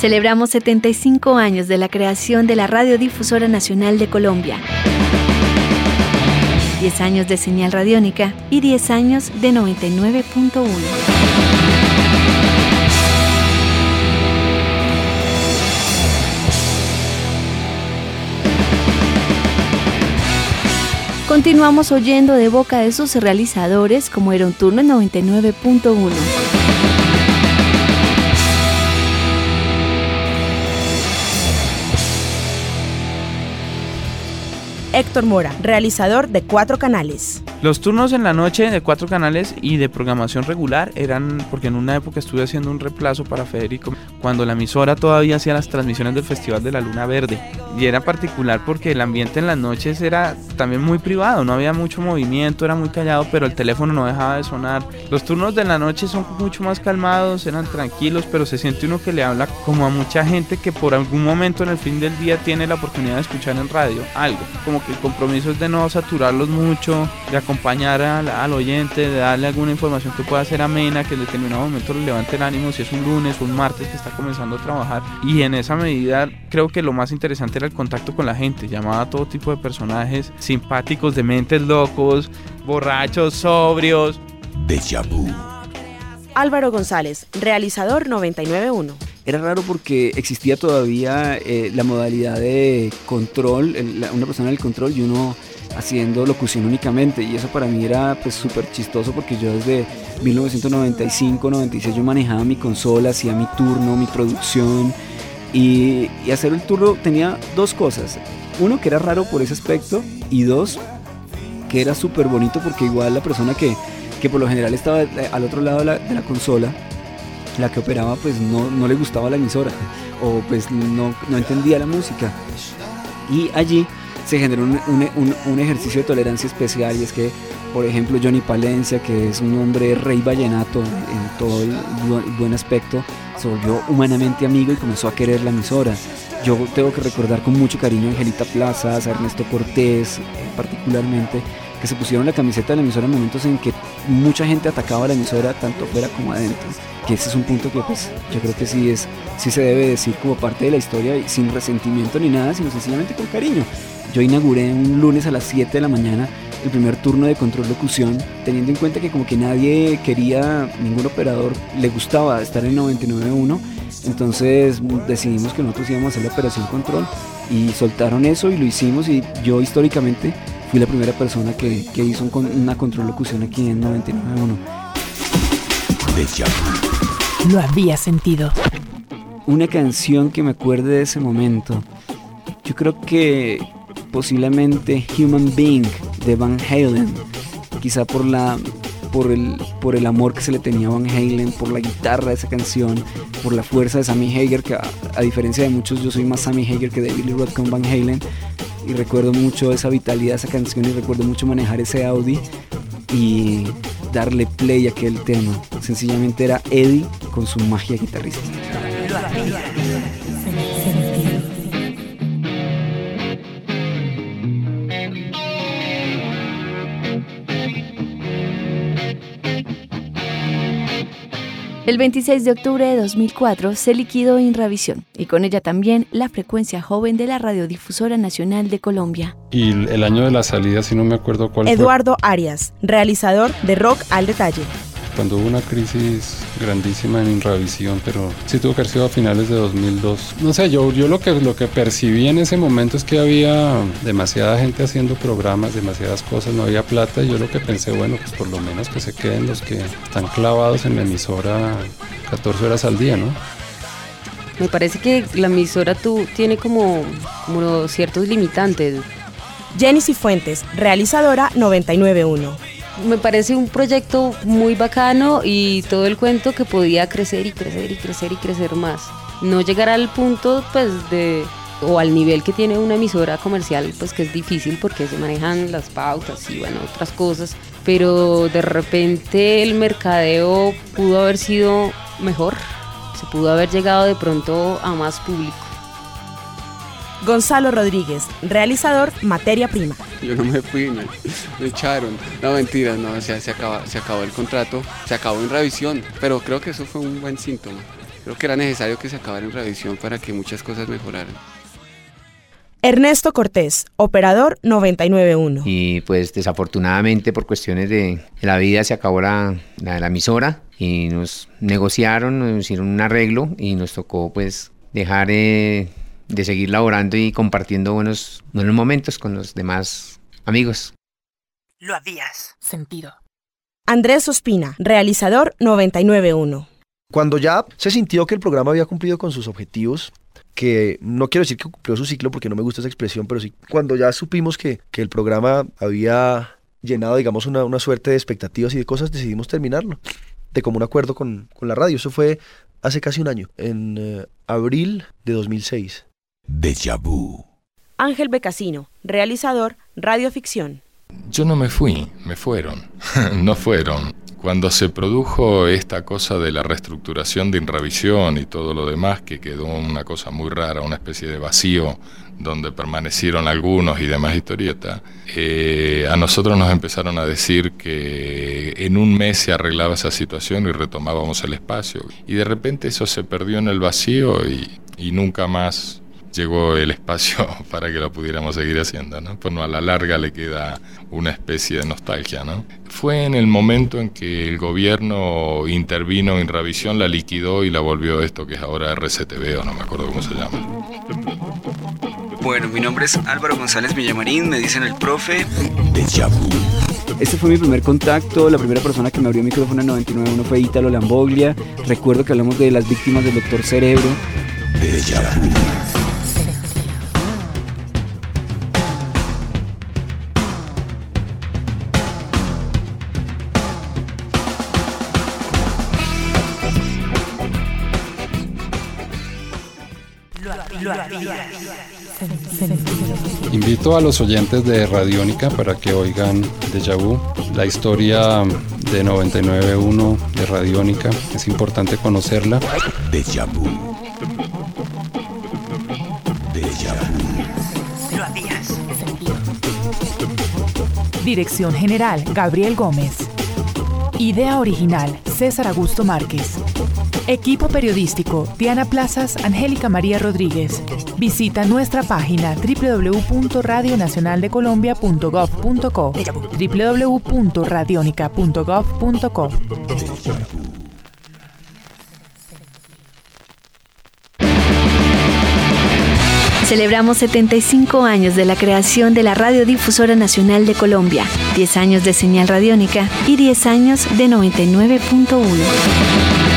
Celebramos 75 años de la creación de la Radiodifusora Nacional de Colombia. 10 años de señal radiónica y 10 años de 99.1. Continuamos oyendo de boca de sus realizadores como era un turno en 99.1. Héctor Mora, realizador de cuatro canales. Los turnos en la noche de cuatro canales y de programación regular eran porque en una época estuve haciendo un reemplazo para Federico cuando la emisora todavía hacía las transmisiones del Festival de la Luna Verde. Y era particular porque el ambiente en las noches era también muy privado, no había mucho movimiento, era muy callado, pero el teléfono no dejaba de sonar. Los turnos de la noche son mucho más calmados, eran tranquilos, pero se siente uno que le habla como a mucha gente que por algún momento en el fin del día tiene la oportunidad de escuchar en radio algo. Como que el compromiso es de no saturarlos mucho, de acompañar al, oyente, de darle alguna información que pueda ser amena, que en determinado momento le levante el ánimo, si es un lunes o un martes que está comenzando a trabajar. Y en esa medida creo que lo más interesante era el contacto con la gente, llamaba a todo tipo de personajes simpáticos, de mentes locos, borrachos, sobrios. Deja vu. Álvaro González, realizador 991. Era raro porque existía todavía eh, la modalidad de control, una persona en el control y uno haciendo locución únicamente y eso para mí era pues súper chistoso porque yo desde 1995-96 yo manejaba mi consola, hacía mi turno, mi producción y, hacer el turno tenía dos cosas. Uno que era raro por ese aspecto y dos que era súper bonito porque igual la persona que, que, por lo general estaba al otro lado de la, de la consola, la que operaba pues no, no, le gustaba la emisora o pues no, no entendía la música. Y allí se generó un, un, un, ejercicio de tolerancia especial y es que, por ejemplo, Johnny Palencia, que es un hombre rey vallenato en todo el buen aspecto, se volvió humanamente amigo y comenzó a querer la emisora. Yo tengo que recordar con mucho cariño a Angelita Plazas, a Ernesto Cortés, eh, particularmente, que se pusieron la camiseta de la emisora en momentos en que mucha gente atacaba la emisora tanto fuera como adentro. Que ese es un punto que pues yo creo que sí es, sí se debe decir como parte de la historia y sin resentimiento ni nada, sino sencillamente con cariño. Yo inauguré un lunes a las 7 de la mañana el primer turno de control locución, teniendo en cuenta que como que nadie quería, ningún operador le gustaba estar en 99.1, entonces decidimos que nosotros íbamos a hacer la operación control y soltaron eso y lo hicimos y yo históricamente fui la primera persona que, que hizo una control locución aquí en 99.1. Lo había sentido. Una canción que me acuerde de ese momento. Yo creo que posiblemente Human Being de Van Halen, quizá por la por el, por el amor que se le tenía a Van Halen, por la guitarra de esa canción, por la fuerza de Sammy Hager, que a, diferencia de muchos yo soy más Sammy Hager que de Billy Roth con Van Halen, y recuerdo mucho esa vitalidad esa canción y recuerdo mucho manejar ese Audi y darle play a aquel tema. Sencillamente era Eddie con su magia guitarrista. El 26 de octubre de 2004 se liquidó Inravisión y con ella también la frecuencia joven de la Radiodifusora Nacional de Colombia. Y el año de la salida, si no me acuerdo cuál Eduardo Arias, realizador de Rock al Detalle cuando hubo una crisis grandísima en Inravisión, pero sí tuvo que haber sido a finales de 2002. No sé, yo, yo lo, que, lo que percibí en ese momento es que había demasiada gente haciendo programas, demasiadas cosas, no había plata y yo lo que pensé, bueno, pues por lo menos que se queden los que están clavados en la emisora 14 horas al día, ¿no? Me parece que la emisora tú tiene como, como ciertos limitantes. Jenny Cifuentes, realizadora 991 me parece un proyecto muy bacano y todo el cuento que podía crecer y crecer y crecer y crecer más. No llegar al punto pues de o al nivel que tiene una emisora comercial, pues que es difícil porque se manejan las pautas y bueno, otras cosas, pero de repente el mercadeo pudo haber sido mejor, se pudo haber llegado de pronto a más público. Gonzalo Rodríguez, realizador Materia Prima. Yo no me fui, me, echaron. No, mentiras, no, o sea, se, acaba, se acabó el contrato, se acabó en revisión, pero creo que eso fue un buen síntoma. creo que era necesario que se acabara en revisión para que muchas cosas mejoraran. Ernesto Cortés, operador 991. Y pues desafortunadamente por cuestiones de, la vida se acabó la, la, emisora y nos negociaron, nos hicieron un arreglo y nos tocó pues dejar eh, de seguir laborando y compartiendo buenos, buenos momentos con los demás amigos. Lo habías sentido. Andrés Ospina, realizador 991. Cuando ya se sintió que el programa había cumplido con sus objetivos, que no quiero decir que cumplió su ciclo porque no me gusta esa expresión, pero sí, cuando ya supimos que, que el programa había llenado, digamos, una, una, suerte de expectativas y de cosas, decidimos terminarlo de común acuerdo con, con la radio. Eso fue hace casi un año, en eh, abril de 2006. Deja vu. Ángel Becasino, realizador, radioficción. Yo no me fui, me fueron. no fueron. Cuando se produjo esta cosa de la reestructuración de Inravisión y todo lo demás, que quedó una cosa muy rara, una especie de vacío donde permanecieron algunos y demás historietas, eh, a nosotros nos empezaron a decir que en un mes se arreglaba esa situación y retomábamos el espacio. Y de repente eso se perdió en el vacío y, y nunca más llegó el espacio para que lo pudiéramos seguir haciendo, ¿no? Pues no, a la larga le queda una especie de nostalgia, ¿no? Fue en el momento en que el gobierno intervino en revisión, la liquidó y la volvió esto que es ahora RCTV o no me acuerdo cómo se llama. Bueno, mi nombre es Álvaro González Villamarín, me dicen el profe. Este fue mi primer contacto, la primera persona que me abrió el micrófono en 99 fue Ítalo Lamboglia. Recuerdo que hablamos de las víctimas del doctor Cerebro. Invito a los oyentes de Radiónica para que oigan de Vu, la historia de 99.1 de Radiónica. Es importante conocerla. Déjà Vu. Dirección General, Gabriel Gómez. Idea original, César Augusto Márquez. Equipo periodístico, Diana Plazas, Angélica María Rodríguez. Visita nuestra página www.radionacionaldecolombia.gov.co www.radionica.gov.co Celebramos 75 años de la creación de la Radiodifusora Nacional de Colombia, 10 años de señal radiónica y 10 años de 99.1.